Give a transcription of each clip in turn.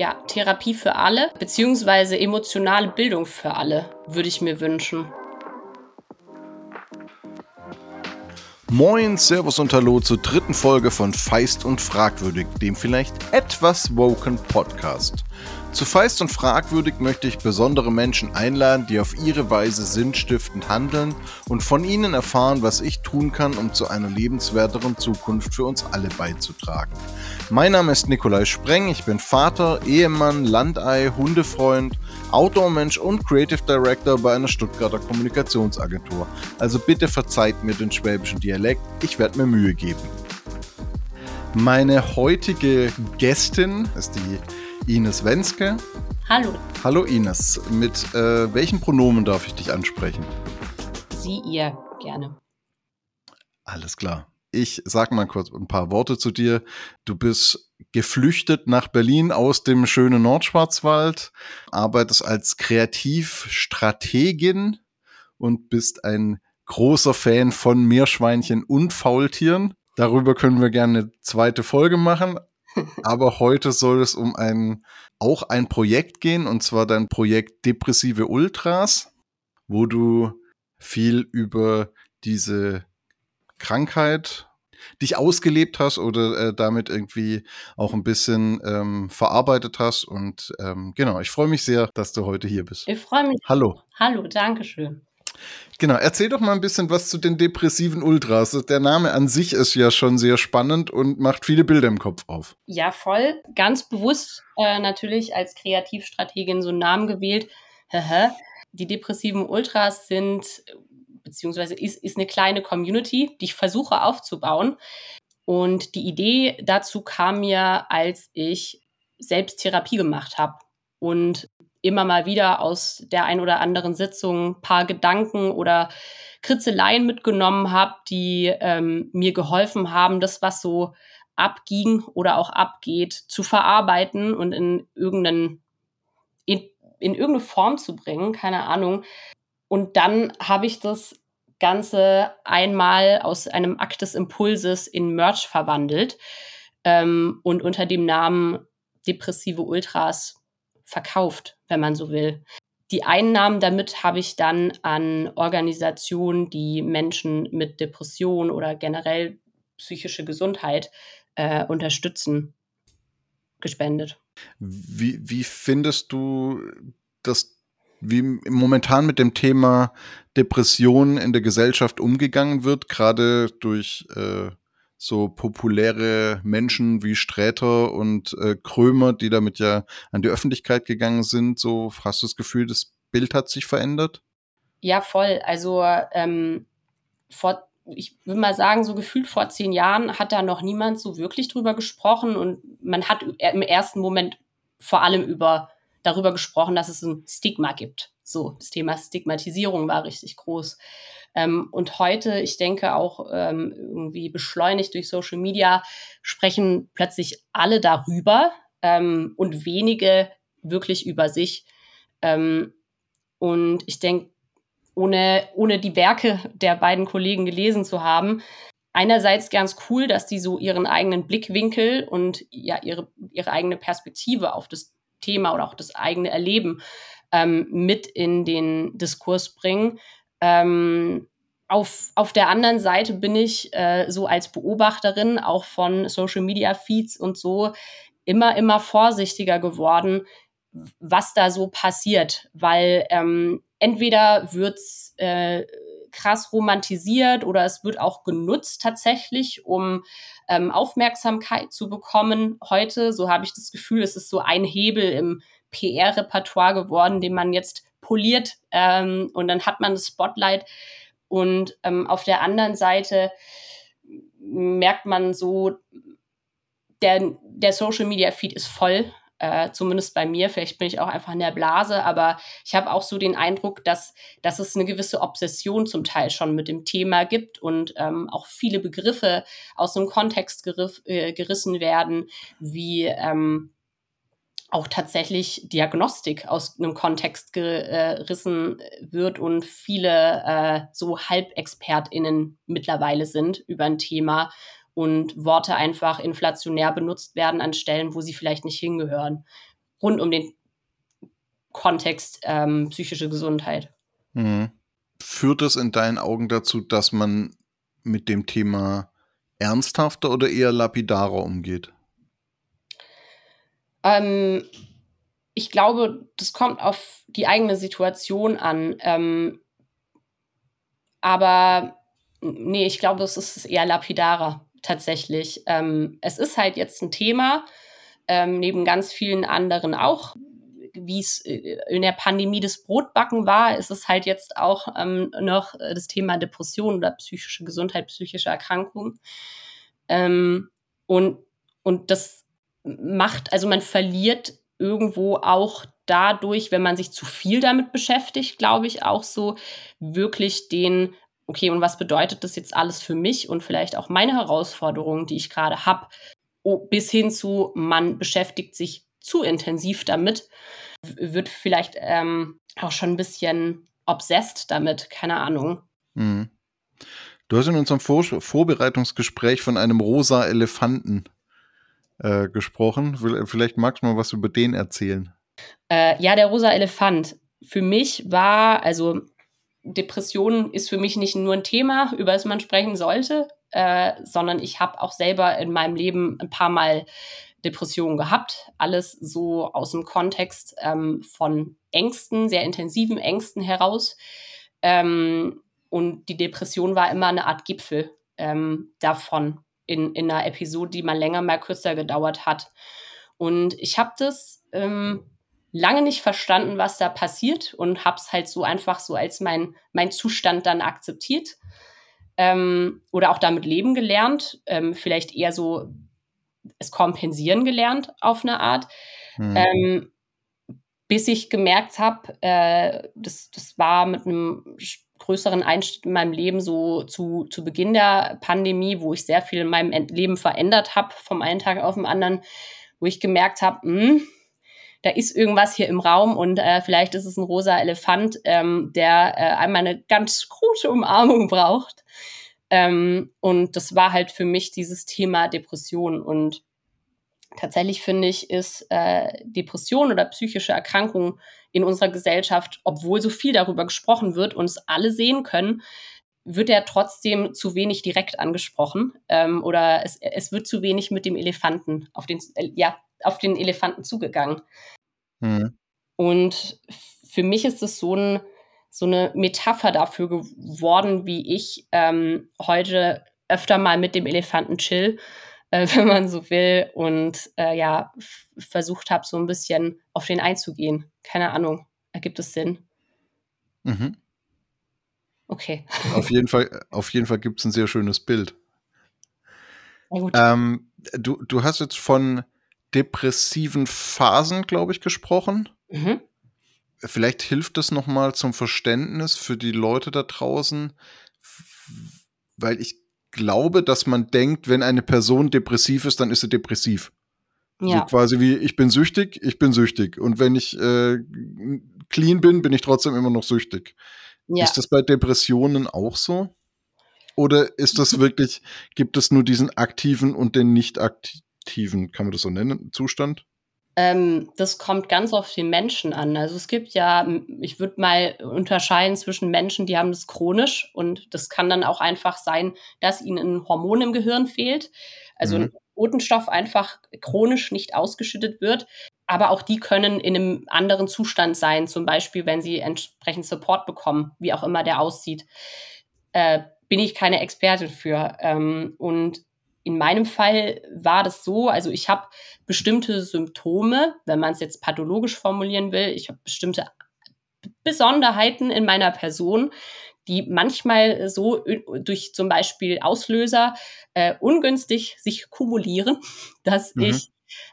ja, Therapie für alle, beziehungsweise emotionale Bildung für alle, würde ich mir wünschen. Moin, Servus und Hallo zur dritten Folge von Feist und Fragwürdig, dem vielleicht etwas woken Podcast. Zu feist und fragwürdig möchte ich besondere Menschen einladen, die auf ihre Weise sinnstiftend handeln und von ihnen erfahren, was ich tun kann, um zu einer lebenswerteren Zukunft für uns alle beizutragen. Mein Name ist Nikolai Spreng, ich bin Vater, Ehemann, Landei, Hundefreund, Outdoor-Mensch und Creative Director bei einer Stuttgarter Kommunikationsagentur. Also bitte verzeiht mir den schwäbischen Dialekt, ich werde mir Mühe geben. Meine heutige Gästin ist die Ines Wenske. Hallo. Hallo Ines. Mit äh, welchen Pronomen darf ich dich ansprechen? Sie, ihr, gerne. Alles klar. Ich sag mal kurz ein paar Worte zu dir. Du bist geflüchtet nach Berlin aus dem schönen Nordschwarzwald, arbeitest als Kreativstrategin und bist ein großer Fan von Meerschweinchen und Faultieren. Darüber können wir gerne eine zweite Folge machen. Aber heute soll es um ein, auch ein Projekt gehen, und zwar dein Projekt Depressive Ultras, wo du viel über diese Krankheit dich ausgelebt hast oder äh, damit irgendwie auch ein bisschen ähm, verarbeitet hast. Und ähm, genau, ich freue mich sehr, dass du heute hier bist. Ich freue mich. Hallo. Hallo, danke schön. Genau, erzähl doch mal ein bisschen was zu den depressiven Ultras. Der Name an sich ist ja schon sehr spannend und macht viele Bilder im Kopf auf. Ja, voll. Ganz bewusst äh, natürlich als Kreativstrategin so einen Namen gewählt. Die depressiven Ultras sind, beziehungsweise ist, ist eine kleine Community, die ich versuche aufzubauen. Und die Idee dazu kam mir, als ich selbst Therapie gemacht habe und immer mal wieder aus der ein oder anderen Sitzung paar Gedanken oder Kritzeleien mitgenommen habe, die ähm, mir geholfen haben, das, was so abging oder auch abgeht, zu verarbeiten und in irgendeinen in, in irgendeine Form zu bringen, keine Ahnung. Und dann habe ich das Ganze einmal aus einem Akt des Impulses in Merch verwandelt ähm, und unter dem Namen Depressive Ultras verkauft, wenn man so will. Die Einnahmen damit habe ich dann an Organisationen, die Menschen mit Depression oder generell psychische Gesundheit äh, unterstützen, gespendet. Wie, wie findest du das, wie momentan mit dem Thema Depression in der Gesellschaft umgegangen wird, gerade durch äh, so populäre Menschen wie Sträter und äh, Krömer, die damit ja an die Öffentlichkeit gegangen sind. So hast du das Gefühl, das Bild hat sich verändert? Ja, voll. Also ähm, vor, ich würde mal sagen, so gefühlt vor zehn Jahren hat da noch niemand so wirklich drüber gesprochen und man hat im ersten Moment vor allem über darüber gesprochen, dass es ein Stigma gibt. So, das Thema Stigmatisierung war richtig groß. Ähm, und heute, ich denke auch ähm, irgendwie beschleunigt durch Social Media, sprechen plötzlich alle darüber ähm, und wenige wirklich über sich. Ähm, und ich denke, ohne, ohne die Werke der beiden Kollegen gelesen zu haben, einerseits ganz cool, dass die so ihren eigenen Blickwinkel und ja ihre, ihre eigene Perspektive auf das Thema oder auch das eigene Erleben ähm, mit in den Diskurs bringen. Ähm, auf, auf der anderen Seite bin ich äh, so als Beobachterin auch von Social Media Feeds und so immer, immer vorsichtiger geworden, was da so passiert, weil ähm, entweder wird's äh, krass romantisiert oder es wird auch genutzt tatsächlich, um ähm, Aufmerksamkeit zu bekommen. Heute, so habe ich das Gefühl, es ist so ein Hebel im PR-Repertoire geworden, den man jetzt poliert ähm, und dann hat man das Spotlight. Und ähm, auf der anderen Seite merkt man so, der, der Social Media Feed ist voll, äh, zumindest bei mir. Vielleicht bin ich auch einfach in der Blase, aber ich habe auch so den Eindruck, dass, dass es eine gewisse Obsession zum Teil schon mit dem Thema gibt und ähm, auch viele Begriffe aus dem Kontext geriff, äh, gerissen werden, wie ähm, auch tatsächlich Diagnostik aus einem Kontext gerissen wird und viele äh, so HalbexpertInnen mittlerweile sind über ein Thema und Worte einfach inflationär benutzt werden an Stellen, wo sie vielleicht nicht hingehören. rund um den Kontext ähm, psychische Gesundheit. Mhm. Führt das in deinen Augen dazu, dass man mit dem Thema ernsthafter oder eher lapidarer umgeht? Ähm, ich glaube, das kommt auf die eigene Situation an. Ähm, aber nee, ich glaube, es ist eher lapidarer tatsächlich. Ähm, es ist halt jetzt ein Thema, ähm, neben ganz vielen anderen auch. Wie es äh, in der Pandemie des Brotbacken war, ist es halt jetzt auch ähm, noch das Thema Depression oder psychische Gesundheit, psychische Erkrankung. Ähm, und, und das macht, also man verliert irgendwo auch dadurch, wenn man sich zu viel damit beschäftigt, glaube ich, auch so wirklich den, okay, und was bedeutet das jetzt alles für mich und vielleicht auch meine Herausforderungen, die ich gerade habe, bis hin zu, man beschäftigt sich zu intensiv damit, wird vielleicht ähm, auch schon ein bisschen obsessed damit, keine Ahnung. Mhm. Du hast in unserem Vor Vorbereitungsgespräch von einem rosa Elefanten äh, gesprochen. Vielleicht magst du mal was über den erzählen. Äh, ja, der rosa Elefant. Für mich war, also Depression ist für mich nicht nur ein Thema, über das man sprechen sollte, äh, sondern ich habe auch selber in meinem Leben ein paar Mal Depressionen gehabt. Alles so aus dem Kontext ähm, von Ängsten, sehr intensiven Ängsten heraus. Ähm, und die Depression war immer eine Art Gipfel ähm, davon in, in einer Episode, die mal länger, mal kürzer gedauert hat. Und ich habe das ähm, lange nicht verstanden, was da passiert und habe es halt so einfach so als mein, mein Zustand dann akzeptiert ähm, oder auch damit leben gelernt. Ähm, vielleicht eher so es kompensieren gelernt auf eine Art. Mhm. Ähm, bis ich gemerkt habe, äh, das, das war mit einem größeren Einschnitt in meinem Leben, so zu, zu Beginn der Pandemie, wo ich sehr viel in meinem Leben verändert habe, vom einen Tag auf den anderen, wo ich gemerkt habe, hm, da ist irgendwas hier im Raum und äh, vielleicht ist es ein rosa Elefant, ähm, der äh, einmal eine ganz gute Umarmung braucht. Ähm, und das war halt für mich dieses Thema Depression. Und tatsächlich finde ich, ist äh, Depression oder psychische Erkrankung in unserer Gesellschaft, obwohl so viel darüber gesprochen wird und es alle sehen können, wird er trotzdem zu wenig direkt angesprochen ähm, oder es, es wird zu wenig mit dem Elefanten auf den, äh, ja, auf den Elefanten zugegangen. Mhm. Und für mich ist es so, ein, so eine Metapher dafür geworden, wie ich ähm, heute öfter mal mit dem Elefanten chill, äh, wenn man so will, und äh, ja, versucht habe, so ein bisschen auf den einzugehen. Keine Ahnung, ergibt es Sinn? Mhm. Okay. Auf jeden Fall, auf jeden Fall gibt es ein sehr schönes Bild. Ähm, du, du hast jetzt von depressiven Phasen, glaube ich, gesprochen. Mhm. Vielleicht hilft das nochmal zum Verständnis für die Leute da draußen, weil ich glaube, dass man denkt, wenn eine Person depressiv ist, dann ist sie depressiv. Ja. So quasi wie, ich bin süchtig, ich bin süchtig. Und wenn ich äh, clean bin, bin ich trotzdem immer noch süchtig. Ja. Ist das bei Depressionen auch so? Oder ist das wirklich, gibt es nur diesen aktiven und den nicht aktiven, kann man das so nennen, Zustand? Ähm, das kommt ganz auf den Menschen an. Also es gibt ja, ich würde mal unterscheiden zwischen Menschen, die haben das chronisch und das kann dann auch einfach sein, dass ihnen ein Hormon im Gehirn fehlt. Also mhm. ein Botenstoff einfach chronisch nicht ausgeschüttet wird. Aber auch die können in einem anderen Zustand sein, zum Beispiel, wenn sie entsprechend Support bekommen, wie auch immer der aussieht. Äh, bin ich keine Expertin für. Ähm, und in meinem Fall war das so, also ich habe bestimmte Symptome, wenn man es jetzt pathologisch formulieren will, ich habe bestimmte Besonderheiten in meiner Person, die manchmal so durch zum Beispiel Auslöser äh, ungünstig sich kumulieren, dass mhm. ich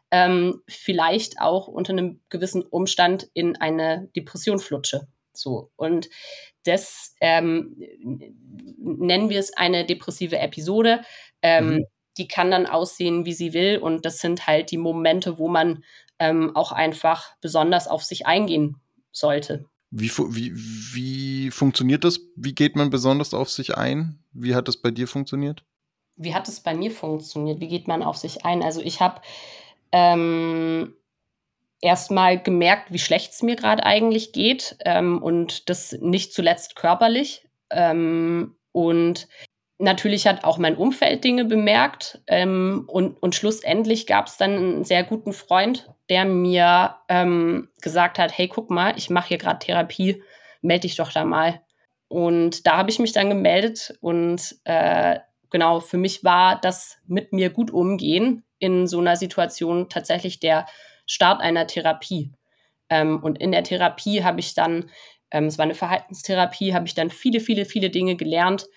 ähm, vielleicht auch unter einem gewissen Umstand in eine Depression flutsche. So und das ähm, nennen wir es eine depressive Episode. Ähm, mhm die kann dann aussehen, wie sie will. Und das sind halt die Momente, wo man ähm, auch einfach besonders auf sich eingehen sollte. Wie, wie, wie funktioniert das? Wie geht man besonders auf sich ein? Wie hat das bei dir funktioniert? Wie hat es bei mir funktioniert? Wie geht man auf sich ein? Also ich habe ähm, erstmal gemerkt, wie schlecht es mir gerade eigentlich geht ähm, und das nicht zuletzt körperlich. Ähm, und natürlich hat auch mein Umfeld Dinge bemerkt ähm, und, und schlussendlich gab es dann einen sehr guten Freund, der mir ähm, gesagt hat, hey, guck mal, ich mache hier gerade Therapie, melde dich doch da mal. Und da habe ich mich dann gemeldet und äh, genau, für mich war das mit mir gut umgehen in so einer Situation tatsächlich der Start einer Therapie. Ähm, und in der Therapie habe ich dann, ähm, es war eine Verhaltenstherapie, habe ich dann viele, viele, viele Dinge gelernt,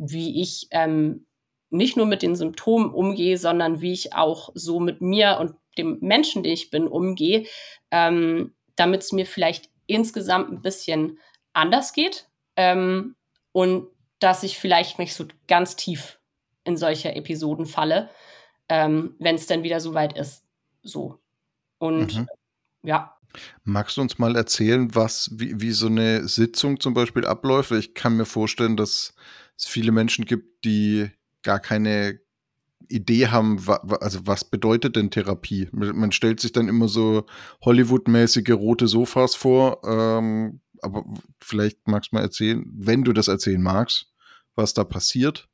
wie ich ähm, nicht nur mit den Symptomen umgehe, sondern wie ich auch so mit mir und dem Menschen, den ich bin, umgehe, ähm, damit es mir vielleicht insgesamt ein bisschen anders geht ähm, und dass ich vielleicht nicht so ganz tief in solche Episoden falle, ähm, wenn es dann wieder so weit ist. So. Und mhm. ja. Magst du uns mal erzählen, was, wie, wie so eine Sitzung zum Beispiel abläuft? Ich kann mir vorstellen, dass es viele Menschen gibt, die gar keine Idee haben, wa, also was bedeutet denn Therapie? Man stellt sich dann immer so Hollywood-mäßige rote Sofas vor, ähm, aber vielleicht magst du mal erzählen, wenn du das erzählen magst, was da passiert.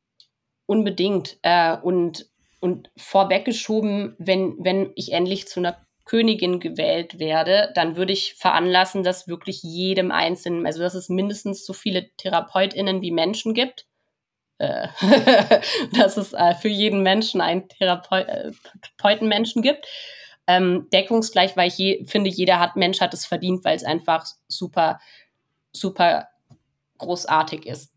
Unbedingt. Äh, und, und vorweggeschoben, wenn, wenn ich endlich zu einer Königin gewählt werde, dann würde ich veranlassen, dass wirklich jedem Einzelnen, also dass es mindestens so viele TherapeutInnen wie Menschen gibt, äh, dass es äh, für jeden Menschen einen Therapeutenmenschen äh, gibt. Ähm, deckungsgleich, weil ich je, finde, jeder hat, Mensch hat es verdient, weil es einfach super, super großartig ist.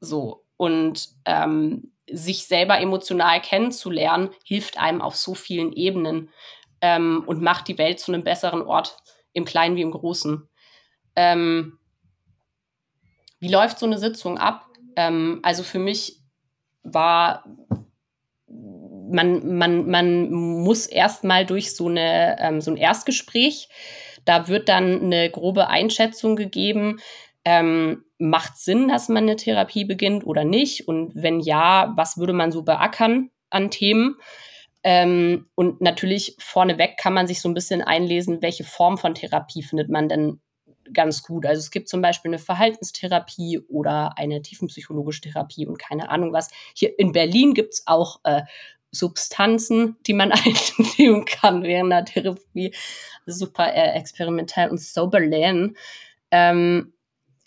So. Und ähm, sich selber emotional kennenzulernen, hilft einem auf so vielen Ebenen ähm, und macht die Welt zu einem besseren Ort, im Kleinen wie im Großen. Ähm, wie läuft so eine Sitzung ab? Ähm, also für mich war man, man, man muss erstmal durch so, eine, ähm, so ein Erstgespräch. Da wird dann eine grobe Einschätzung gegeben. Ähm, macht Sinn, dass man eine Therapie beginnt oder nicht? Und wenn ja, was würde man so beackern an Themen? Ähm, und natürlich vorneweg kann man sich so ein bisschen einlesen, welche Form von Therapie findet man denn ganz gut. Also es gibt zum Beispiel eine Verhaltenstherapie oder eine tiefenpsychologische Therapie und keine Ahnung was. Hier in Berlin gibt es auch äh, Substanzen, die man einnehmen kann während der Therapie. Super äh, experimentell und sober lernen. Ähm,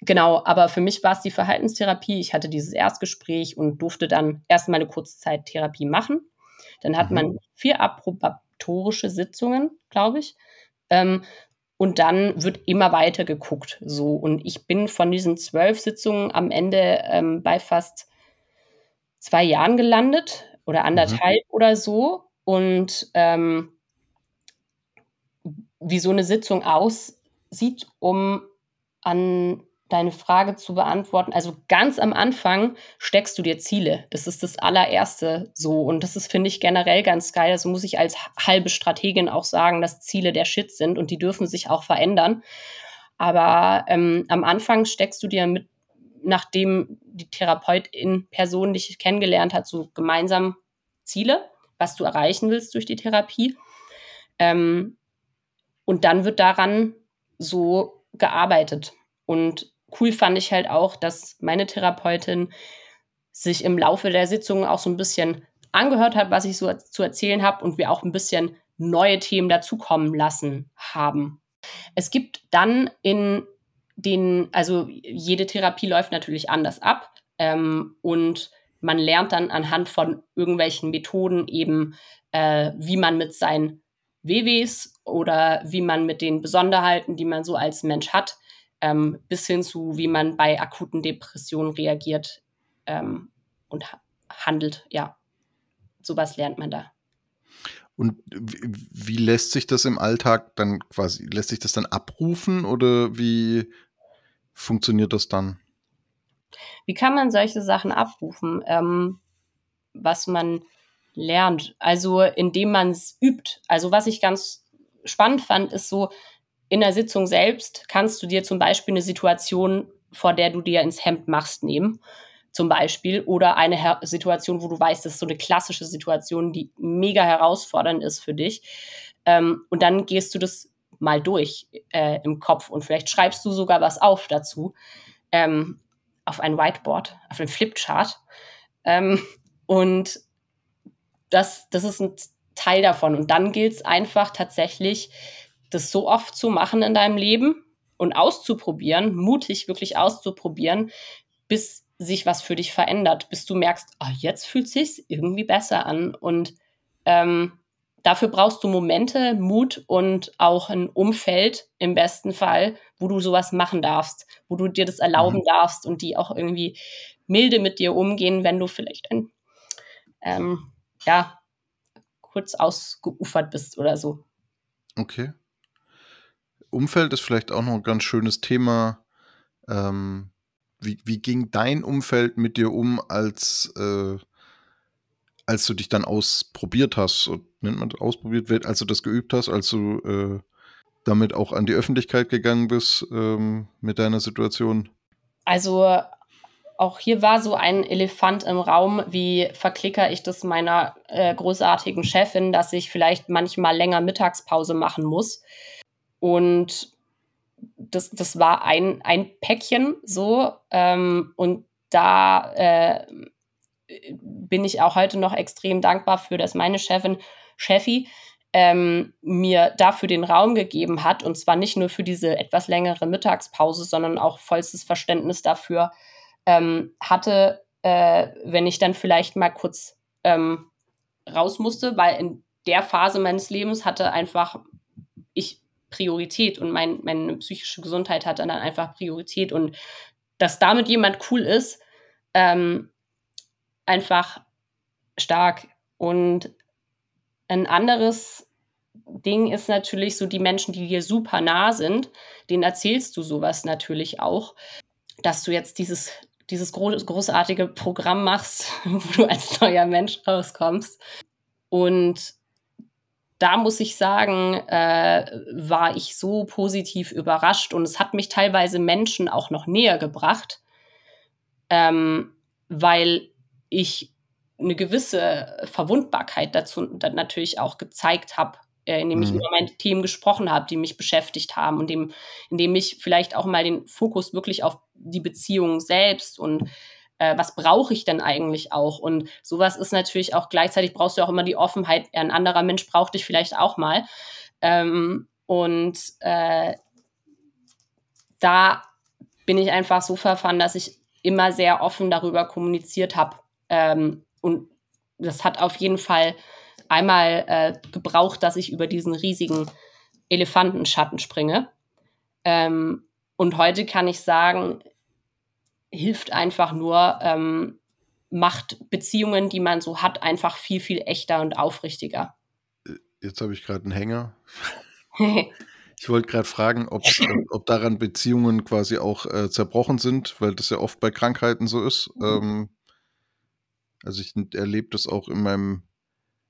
genau, aber für mich war es die Verhaltenstherapie. Ich hatte dieses Erstgespräch und durfte dann erstmal eine Kurzzeit Therapie machen. Dann hat mhm. man vier approbatorische Sitzungen, glaube ich. Ähm, und dann wird immer weiter geguckt. So. Und ich bin von diesen zwölf Sitzungen am Ende ähm, bei fast zwei Jahren gelandet oder anderthalb mhm. oder so. Und ähm, wie so eine Sitzung aussieht, um an deine Frage zu beantworten. Also ganz am Anfang steckst du dir Ziele. Das ist das allererste so. Und das ist, finde ich, generell ganz geil. Also muss ich als halbe Strategin auch sagen, dass Ziele der Shit sind und die dürfen sich auch verändern. Aber ähm, am Anfang steckst du dir mit, nachdem die Therapeutin Person dich kennengelernt hat, so gemeinsam Ziele, was du erreichen willst durch die Therapie. Ähm, und dann wird daran so gearbeitet. Und cool fand ich halt auch, dass meine Therapeutin sich im Laufe der Sitzung auch so ein bisschen angehört hat, was ich so zu erzählen habe und wir auch ein bisschen neue Themen dazukommen lassen haben. Es gibt dann in den, also jede Therapie läuft natürlich anders ab ähm, und man lernt dann anhand von irgendwelchen Methoden eben, äh, wie man mit seinen WWs oder wie man mit den Besonderheiten, die man so als Mensch hat, ähm, bis hin zu, wie man bei akuten Depressionen reagiert ähm, und ha handelt. Ja, sowas lernt man da. Und wie, lässt sich das im Alltag dann quasi, lässt sich das dann abrufen oder wie funktioniert das dann? Wie kann man solche Sachen abrufen? Ähm, was man lernt, also indem man es übt. Also was ich ganz spannend fand, ist so, in der Sitzung selbst kannst du dir zum Beispiel eine Situation, vor der du dir ins Hemd machst, nehmen. Zum Beispiel. Oder eine Her Situation, wo du weißt, das ist so eine klassische Situation, die mega herausfordernd ist für dich. Ähm, und dann gehst du das mal durch äh, im Kopf und vielleicht schreibst du sogar was auf dazu, ähm, auf ein Whiteboard, auf ein Flipchart. Ähm, und das, das ist ein Teil davon. Und dann gilt es einfach tatsächlich, das so oft zu machen in deinem Leben und auszuprobieren, mutig wirklich auszuprobieren, bis sich was für dich verändert, bis du merkst, oh, jetzt fühlt sich irgendwie besser an. Und ähm, dafür brauchst du Momente, Mut und auch ein Umfeld im besten Fall, wo du sowas machen darfst, wo du dir das erlauben mhm. darfst und die auch irgendwie milde mit dir umgehen, wenn du vielleicht ein, ähm, ja, kurz ausgeufert bist oder so. Okay. Umfeld ist vielleicht auch noch ein ganz schönes Thema. Ähm, wie, wie ging dein Umfeld mit dir um, als, äh, als du dich dann ausprobiert hast? Nennt man das ausprobiert, als du das geübt hast, als du äh, damit auch an die Öffentlichkeit gegangen bist ähm, mit deiner Situation? Also auch hier war so ein Elefant im Raum, wie verklicker ich das meiner äh, großartigen Chefin, dass ich vielleicht manchmal länger Mittagspause machen muss. Und das, das war ein, ein Päckchen so. Ähm, und da äh, bin ich auch heute noch extrem dankbar für, dass meine Chefin, Chefi, ähm, mir dafür den Raum gegeben hat. Und zwar nicht nur für diese etwas längere Mittagspause, sondern auch vollstes Verständnis dafür ähm, hatte, äh, wenn ich dann vielleicht mal kurz ähm, raus musste, weil in der Phase meines Lebens hatte einfach ich Priorität und mein, meine psychische Gesundheit hat dann einfach Priorität und dass damit jemand cool ist, ähm, einfach stark. Und ein anderes Ding ist natürlich so die Menschen, die dir super nah sind, denen erzählst du sowas natürlich auch, dass du jetzt dieses, dieses großartige Programm machst, wo du als neuer Mensch rauskommst. Und da muss ich sagen, äh, war ich so positiv überrascht und es hat mich teilweise Menschen auch noch näher gebracht, ähm, weil ich eine gewisse Verwundbarkeit dazu dann natürlich auch gezeigt habe, äh, indem ich mhm. über meine Themen gesprochen habe, die mich beschäftigt haben und dem, indem ich vielleicht auch mal den Fokus wirklich auf die Beziehung selbst und äh, was brauche ich denn eigentlich auch? Und sowas ist natürlich auch gleichzeitig brauchst du auch immer die Offenheit, ein anderer Mensch braucht dich vielleicht auch mal. Ähm, und äh, da bin ich einfach so verfahren, dass ich immer sehr offen darüber kommuniziert habe. Ähm, und das hat auf jeden Fall einmal äh, gebraucht, dass ich über diesen riesigen Elefantenschatten springe. Ähm, und heute kann ich sagen, hilft einfach nur, ähm, macht Beziehungen, die man so hat, einfach viel, viel echter und aufrichtiger. Jetzt habe ich gerade einen Hänger. ich wollte gerade fragen, ob, ob daran Beziehungen quasi auch äh, zerbrochen sind, weil das ja oft bei Krankheiten so ist. Mhm. Ähm, also ich erlebe das auch in meinem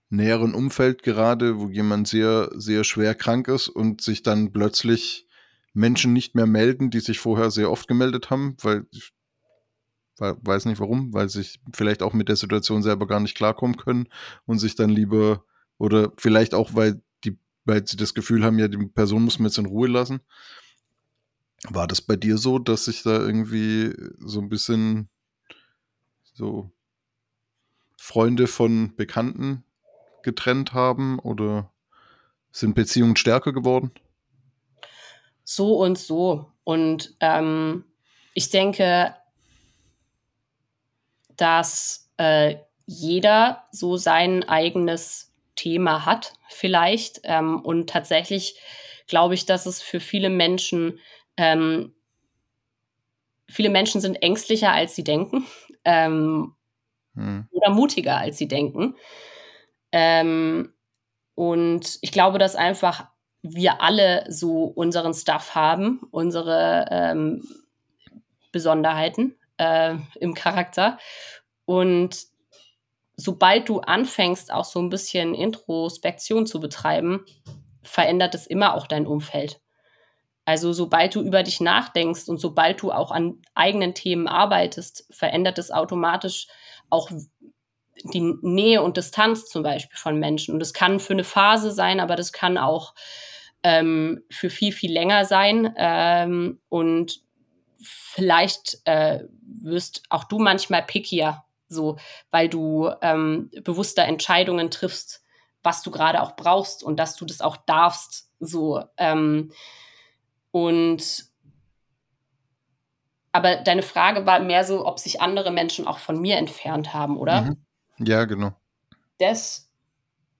näheren Umfeld gerade, wo jemand sehr, sehr schwer krank ist und sich dann plötzlich Menschen nicht mehr melden, die sich vorher sehr oft gemeldet haben, weil weiß nicht warum, weil sich vielleicht auch mit der Situation selber gar nicht klarkommen können und sich dann lieber oder vielleicht auch, weil die, weil sie das Gefühl haben, ja, die Person muss man jetzt in Ruhe lassen. War das bei dir so, dass sich da irgendwie so ein bisschen so Freunde von Bekannten getrennt haben oder sind Beziehungen stärker geworden? So und so. Und ähm, ich denke, dass äh, jeder so sein eigenes Thema hat, vielleicht. Ähm, und tatsächlich glaube ich, dass es für viele Menschen, ähm, viele Menschen sind ängstlicher, als sie denken. Ähm, hm. Oder mutiger, als sie denken. Ähm, und ich glaube, dass einfach wir alle so unseren Stuff haben, unsere ähm, Besonderheiten äh, im Charakter. Und sobald du anfängst, auch so ein bisschen Introspektion zu betreiben, verändert es immer auch dein Umfeld. Also sobald du über dich nachdenkst und sobald du auch an eigenen Themen arbeitest, verändert es automatisch auch die Nähe und Distanz zum Beispiel von Menschen. Und das kann für eine Phase sein, aber das kann auch ähm, für viel, viel länger sein. Ähm, und vielleicht äh, wirst auch du manchmal pickier, so, weil du ähm, bewusster Entscheidungen triffst, was du gerade auch brauchst und dass du das auch darfst. So. Ähm, und aber deine Frage war mehr so, ob sich andere Menschen auch von mir entfernt haben, oder? Mhm. Ja, genau. Das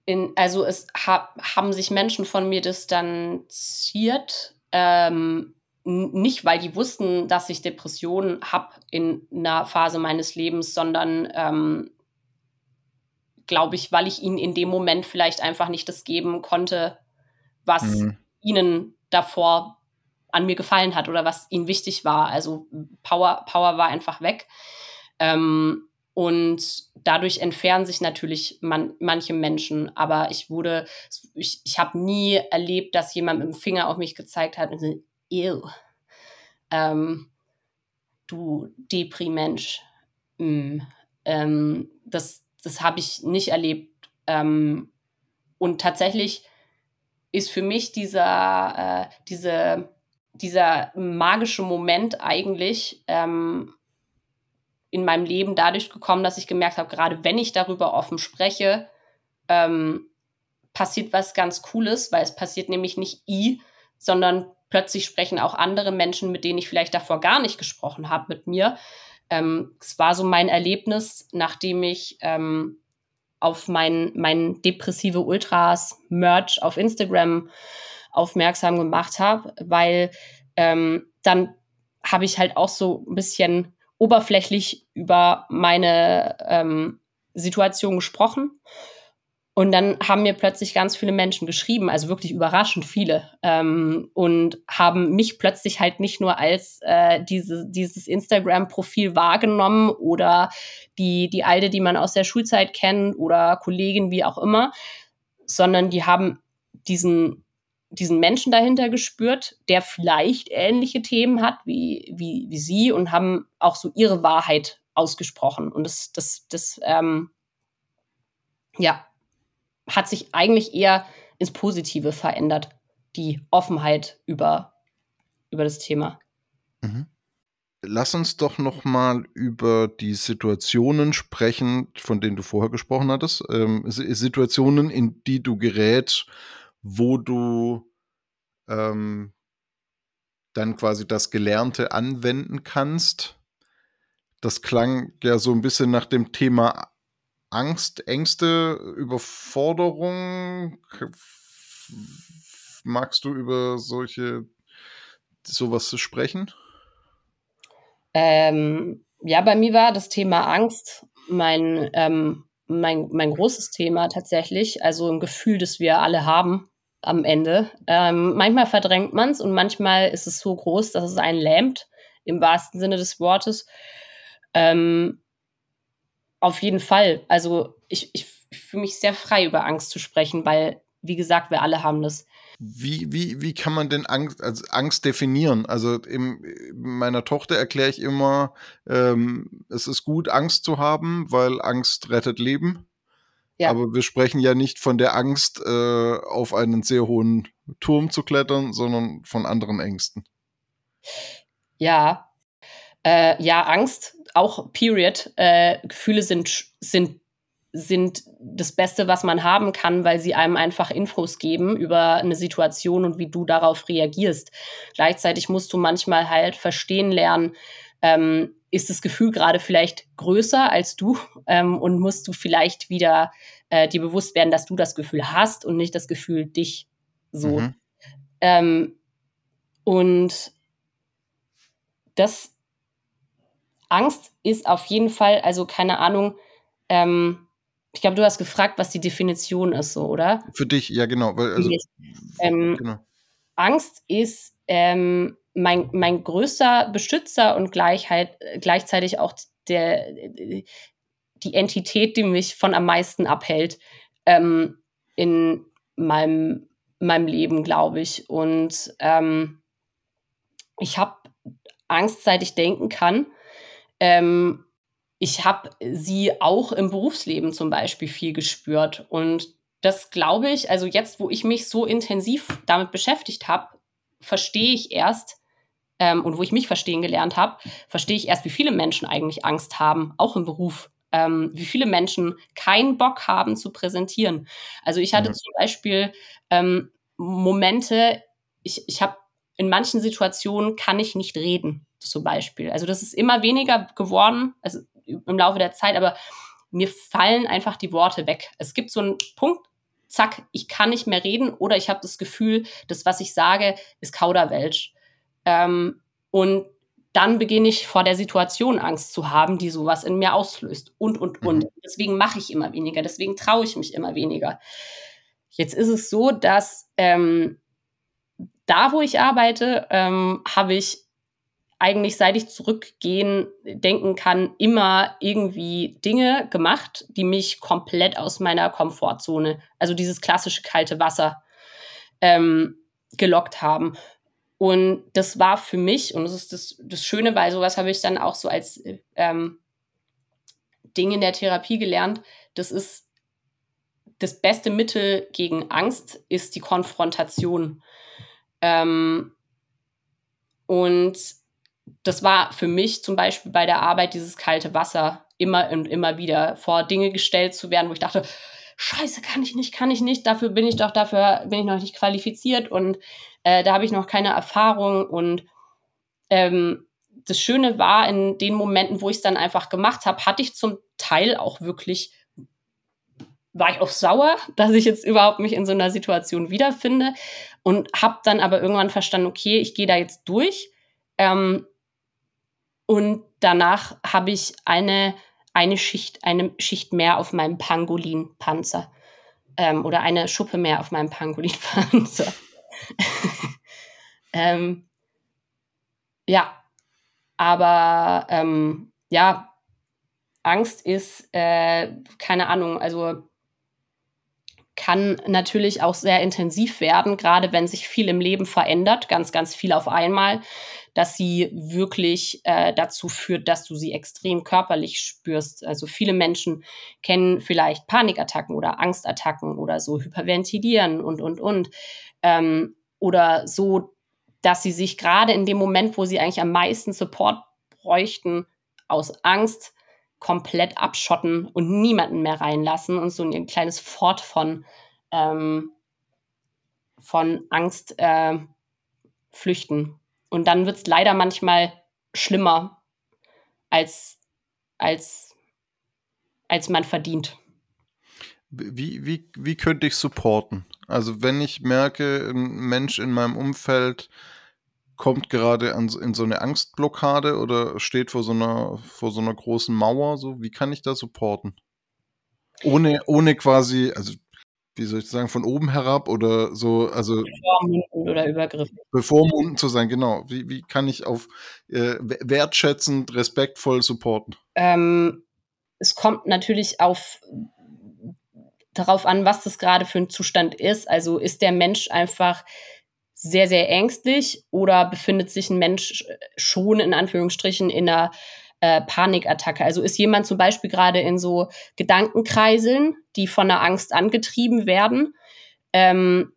in, also es ha, haben sich Menschen von mir distanziert, ähm, nicht weil die wussten, dass ich Depressionen habe in einer Phase meines Lebens, sondern ähm, glaube ich, weil ich ihnen in dem Moment vielleicht einfach nicht das geben konnte, was mhm. ihnen davor an mir gefallen hat oder was ihnen wichtig war. Also Power, Power war einfach weg. Ähm, und dadurch entfernen sich natürlich man, manche Menschen. Aber ich wurde, ich, ich habe nie erlebt, dass jemand mit dem Finger auf mich gezeigt hat und ew, ähm, du Depri-Mensch. Mm, ähm, das das habe ich nicht erlebt. Ähm, und tatsächlich ist für mich dieser, äh, diese, dieser magische Moment eigentlich ähm, in meinem Leben dadurch gekommen, dass ich gemerkt habe, gerade wenn ich darüber offen spreche, ähm, passiert was ganz Cooles, weil es passiert nämlich nicht i, sondern plötzlich sprechen auch andere Menschen, mit denen ich vielleicht davor gar nicht gesprochen habe, mit mir. Ähm, es war so mein Erlebnis, nachdem ich ähm, auf mein, mein depressive Ultras Merch auf Instagram aufmerksam gemacht habe, weil ähm, dann habe ich halt auch so ein bisschen oberflächlich über meine ähm, Situation gesprochen. Und dann haben mir plötzlich ganz viele Menschen geschrieben, also wirklich überraschend viele, ähm, und haben mich plötzlich halt nicht nur als äh, diese, dieses Instagram-Profil wahrgenommen oder die, die Alte, die man aus der Schulzeit kennt oder Kollegin, wie auch immer, sondern die haben diesen diesen Menschen dahinter gespürt, der vielleicht ähnliche Themen hat wie, wie, wie sie und haben auch so ihre Wahrheit ausgesprochen. Und das, das, das, ähm, ja, hat sich eigentlich eher ins Positive verändert, die Offenheit über, über das Thema. Mhm. Lass uns doch noch mal über die Situationen sprechen, von denen du vorher gesprochen hattest. Ähm, Situationen, in die du gerätst, wo du ähm, dann quasi das Gelernte anwenden kannst. Das klang ja so ein bisschen nach dem Thema Angst, Ängste, Überforderung. Magst du über solche sowas zu sprechen? Ähm, ja, bei mir war das Thema Angst mein, ähm, mein, mein großes Thema tatsächlich. Also ein Gefühl, das wir alle haben am Ende. Ähm, manchmal verdrängt man es und manchmal ist es so groß, dass es einen lähmt, im wahrsten Sinne des Wortes. Ähm, auf jeden Fall. Also ich, ich fühle mich sehr frei, über Angst zu sprechen, weil, wie gesagt, wir alle haben das. Wie, wie, wie kann man denn Angst, also Angst definieren? Also im, meiner Tochter erkläre ich immer, ähm, es ist gut, Angst zu haben, weil Angst rettet Leben. Ja. Aber wir sprechen ja nicht von der Angst, äh, auf einen sehr hohen Turm zu klettern, sondern von anderen Ängsten. Ja, äh, ja, Angst, auch Period. Äh, Gefühle sind, sind, sind das Beste, was man haben kann, weil sie einem einfach Infos geben über eine Situation und wie du darauf reagierst. Gleichzeitig musst du manchmal halt verstehen lernen, ähm, ist das Gefühl gerade vielleicht größer als du ähm, und musst du vielleicht wieder äh, dir bewusst werden, dass du das Gefühl hast und nicht das Gefühl dich so. Mhm. Ähm, und das Angst ist auf jeden Fall, also keine Ahnung, ähm, ich glaube, du hast gefragt, was die Definition ist, so, oder? Für dich, ja, genau. Also, ähm, genau. Angst ist ähm, mein, mein größter Beschützer und Gleichheit, gleichzeitig auch der, die Entität, die mich von am meisten abhält ähm, in meinem, meinem Leben, glaube ich. Und ähm, ich habe Angst, seit ich denken kann. Ähm, ich habe sie auch im Berufsleben zum Beispiel viel gespürt. Und das glaube ich, also jetzt, wo ich mich so intensiv damit beschäftigt habe, verstehe ich erst, ähm, und wo ich mich verstehen gelernt habe, verstehe ich erst, wie viele Menschen eigentlich Angst haben, auch im Beruf. Ähm, wie viele Menschen keinen Bock haben zu präsentieren. Also ich hatte ja. zum Beispiel ähm, Momente, ich, ich habe in manchen Situationen kann ich nicht reden, zum Beispiel. Also das ist immer weniger geworden, also im Laufe der Zeit, aber mir fallen einfach die Worte weg. Es gibt so einen Punkt, zack, ich kann nicht mehr reden oder ich habe das Gefühl, das, was ich sage, ist Kauderwelsch. Ähm, und dann beginne ich vor der Situation Angst zu haben, die sowas in mir auslöst und, und, und. Mhm. Deswegen mache ich immer weniger, deswegen traue ich mich immer weniger. Jetzt ist es so, dass ähm, da, wo ich arbeite, ähm, habe ich eigentlich, seit ich zurückgehen denken kann, immer irgendwie Dinge gemacht, die mich komplett aus meiner Komfortzone, also dieses klassische kalte Wasser, ähm, gelockt haben. Und das war für mich, und das ist das, das Schöne, weil sowas habe ich dann auch so als ähm, Ding in der Therapie gelernt, das ist das beste Mittel gegen Angst ist die Konfrontation. Ähm, und das war für mich zum Beispiel bei der Arbeit dieses kalte Wasser immer und immer wieder vor Dinge gestellt zu werden, wo ich dachte, Scheiße, kann ich nicht, kann ich nicht, dafür bin ich doch, dafür bin ich noch nicht qualifiziert und äh, da habe ich noch keine Erfahrung. Und ähm, das Schöne war, in den Momenten, wo ich es dann einfach gemacht habe, hatte ich zum Teil auch wirklich, war ich auch sauer, dass ich jetzt überhaupt mich in so einer Situation wiederfinde und habe dann aber irgendwann verstanden, okay, ich gehe da jetzt durch. Ähm, und danach habe ich eine eine Schicht, eine Schicht mehr auf meinem Pangolin-Panzer. Ähm, oder eine Schuppe mehr auf meinem Pangolin-Panzer. ähm, ja, aber ähm, ja, Angst ist, äh, keine Ahnung, also kann natürlich auch sehr intensiv werden, gerade wenn sich viel im Leben verändert, ganz, ganz viel auf einmal dass sie wirklich äh, dazu führt, dass du sie extrem körperlich spürst. Also viele Menschen kennen vielleicht Panikattacken oder Angstattacken oder so hyperventilieren und, und, und. Ähm, oder so, dass sie sich gerade in dem Moment, wo sie eigentlich am meisten Support bräuchten, aus Angst komplett abschotten und niemanden mehr reinlassen und so ein kleines Fort von, ähm, von Angst äh, flüchten. Und dann wird es leider manchmal schlimmer, als, als, als man verdient. Wie, wie, wie könnte ich supporten? Also wenn ich merke, ein Mensch in meinem Umfeld kommt gerade an, in so eine Angstblockade oder steht vor so einer, vor so einer großen Mauer, so wie kann ich da supporten? Ohne, ohne quasi, also wie soll ich sagen, von oben herab oder so, also bevormunden oder übergriffen. Bevormunden zu sein, genau. Wie, wie kann ich auf äh, wertschätzend, respektvoll supporten? Ähm, es kommt natürlich auf darauf an, was das gerade für ein Zustand ist. Also ist der Mensch einfach sehr, sehr ängstlich oder befindet sich ein Mensch schon in Anführungsstrichen in einer äh, Panikattacke. Also ist jemand zum Beispiel gerade in so Gedankenkreiseln, die von der Angst angetrieben werden. Ähm,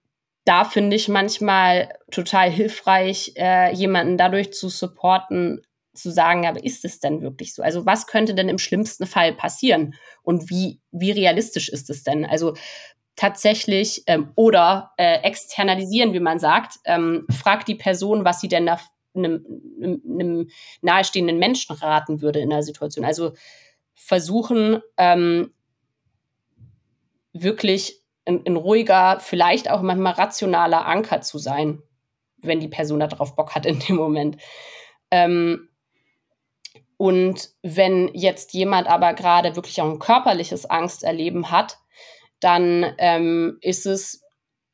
da finde ich manchmal total hilfreich, äh, jemanden dadurch zu supporten, zu sagen, aber ist es denn wirklich so? Also was könnte denn im schlimmsten Fall passieren? Und wie, wie realistisch ist es denn? Also tatsächlich ähm, oder äh, externalisieren, wie man sagt, ähm, fragt die Person, was sie denn da einem, einem nahestehenden Menschen raten würde in der Situation. Also versuchen, ähm, wirklich ein, ein, ruhiger, vielleicht auch manchmal rationaler Anker zu sein, wenn die Person darauf Bock hat in dem Moment. Ähm, und wenn jetzt jemand aber gerade wirklich auch ein körperliches Angsterleben hat, dann ähm, ist es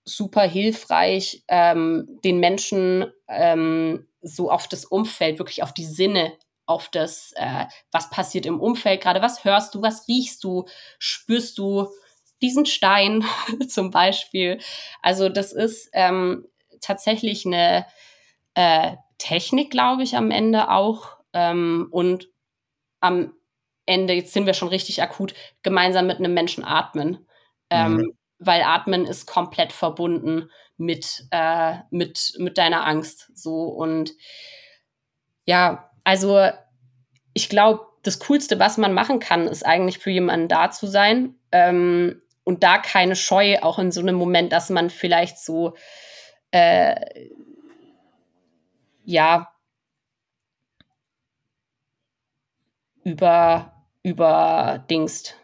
super hilfreich, ähm, den Menschen ähm, so auf das Umfeld, wirklich auf die Sinne, auf das, äh, was passiert im Umfeld gerade, was hörst du, was riechst du, spürst du diesen Stein zum Beispiel. Also das ist ähm, tatsächlich eine äh, Technik, glaube ich, am Ende auch. Ähm, und am Ende, jetzt sind wir schon richtig akut, gemeinsam mit einem Menschen atmen. Ähm, mhm. weil Atmen ist komplett verbunden mit, äh, mit, mit deiner Angst. So und ja, also ich glaube, das Coolste, was man machen kann, ist eigentlich für jemanden da zu sein. Ähm, und da keine Scheu, auch in so einem Moment, dass man vielleicht so, äh, ja, über, überdingst,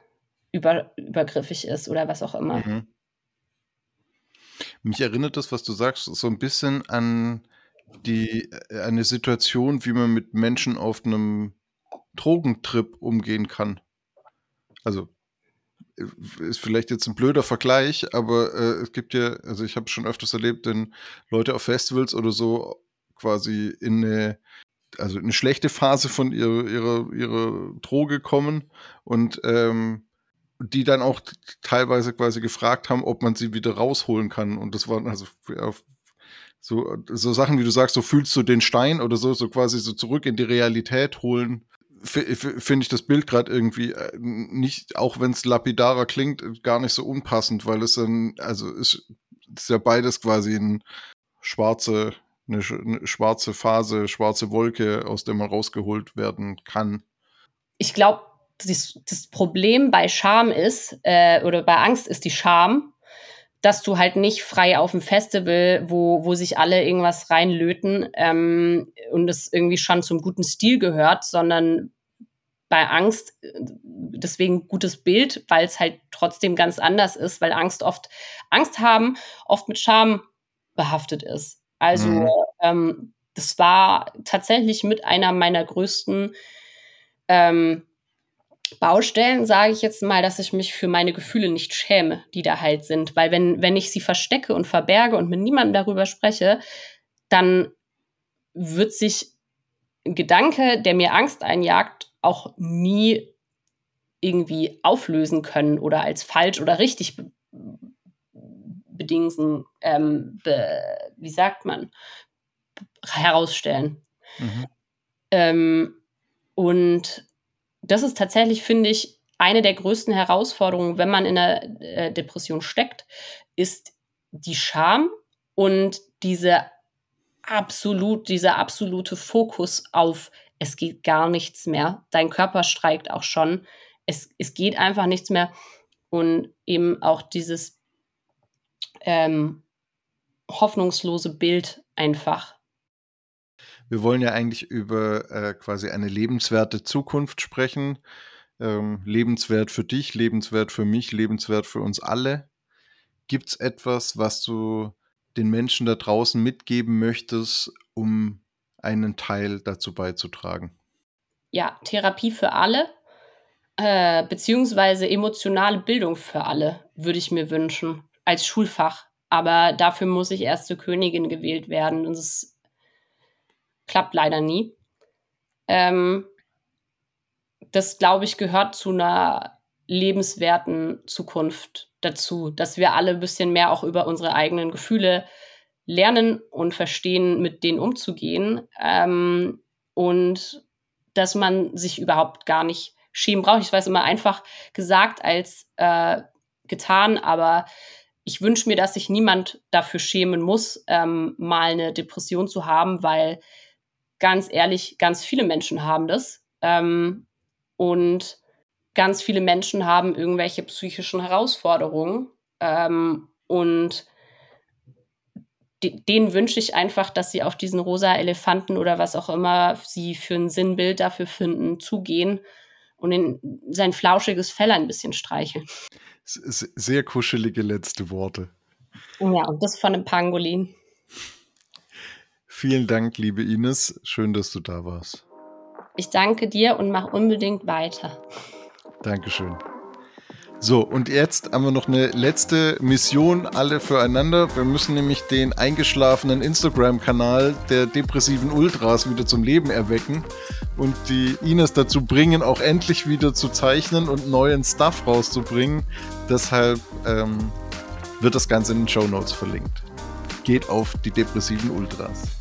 über, übergriffig ist oder was auch immer. Mhm. Mich erinnert das, was du sagst, so ein bisschen an die äh, eine Situation, wie man mit Menschen auf einem Drogentrip umgehen kann. Also äh, ist vielleicht jetzt ein blöder Vergleich, aber äh, es gibt ja, also ich habe schon öfters erlebt, wenn Leute auf Festivals oder so quasi in eine, also eine schlechte Phase von ihrer, ihrer, ihrer Droge kommen und ähm, die dann auch teilweise quasi gefragt haben, ob man sie wieder rausholen kann. Und das waren also so, so Sachen, wie du sagst, so fühlst du den Stein oder so, so quasi so zurück in die Realität holen. Finde ich das Bild gerade irgendwie äh, nicht, auch wenn es lapidarer klingt, gar nicht so unpassend, weil es dann, also ist, ist ja beides quasi ein schwarze, eine, eine schwarze Phase, schwarze Wolke, aus der man rausgeholt werden kann. Ich glaube, das, das, Problem bei Scham ist, äh, oder bei Angst ist die Scham, dass du halt nicht frei auf dem Festival, wo, wo sich alle irgendwas reinlöten ähm, und es irgendwie schon zum guten Stil gehört, sondern bei Angst, deswegen gutes Bild, weil es halt trotzdem ganz anders ist, weil Angst oft, Angst haben, oft mit Scham behaftet ist. Also mhm. ähm, das war tatsächlich mit einer meiner größten ähm, Baustellen sage ich jetzt mal, dass ich mich für meine Gefühle nicht schäme, die da halt sind. Weil wenn, wenn ich sie verstecke und verberge und mit niemandem darüber spreche, dann wird sich ein Gedanke, der mir Angst einjagt, auch nie irgendwie auflösen können oder als falsch oder richtig be bedingsen, ähm, be wie sagt man, herausstellen. Mhm. Ähm, und das ist tatsächlich, finde ich, eine der größten Herausforderungen, wenn man in einer äh, Depression steckt, ist die Scham und diese absolut, dieser absolute Fokus auf, es geht gar nichts mehr. Dein Körper streikt auch schon. Es, es geht einfach nichts mehr. Und eben auch dieses ähm, hoffnungslose Bild einfach wir wollen ja eigentlich über äh, quasi eine lebenswerte Zukunft sprechen. Ähm, lebenswert für dich, lebenswert für mich, lebenswert für uns alle. Gibt es etwas, was du den Menschen da draußen mitgeben möchtest, um einen Teil dazu beizutragen? Ja, Therapie für alle, äh, beziehungsweise emotionale Bildung für alle, würde ich mir wünschen, als Schulfach. Aber dafür muss ich erst zur Königin gewählt werden. Und es klappt leider nie. Ähm, das, glaube ich, gehört zu einer lebenswerten Zukunft dazu, dass wir alle ein bisschen mehr auch über unsere eigenen Gefühle lernen und verstehen, mit denen umzugehen. Ähm, und dass man sich überhaupt gar nicht schämen braucht. Ich weiß immer einfach gesagt als äh, getan, aber ich wünsche mir, dass sich niemand dafür schämen muss, ähm, mal eine Depression zu haben, weil ganz ehrlich, ganz viele Menschen haben das. Ähm, und ganz viele Menschen haben irgendwelche psychischen Herausforderungen. Ähm, und denen wünsche ich einfach, dass sie auf diesen rosa Elefanten oder was auch immer sie für ein Sinnbild dafür finden, zugehen und in sein flauschiges Fell ein bisschen streicheln. Sehr kuschelige letzte Worte. Ja, und das von einem Pangolin. Vielen Dank, liebe Ines. Schön, dass du da warst. Ich danke dir und mach unbedingt weiter. Dankeschön. So, und jetzt haben wir noch eine letzte Mission alle füreinander. Wir müssen nämlich den eingeschlafenen Instagram-Kanal der depressiven Ultras wieder zum Leben erwecken und die Ines dazu bringen, auch endlich wieder zu zeichnen und neuen Stuff rauszubringen. Deshalb ähm, wird das Ganze in den Show Notes verlinkt. Geht auf die depressiven Ultras.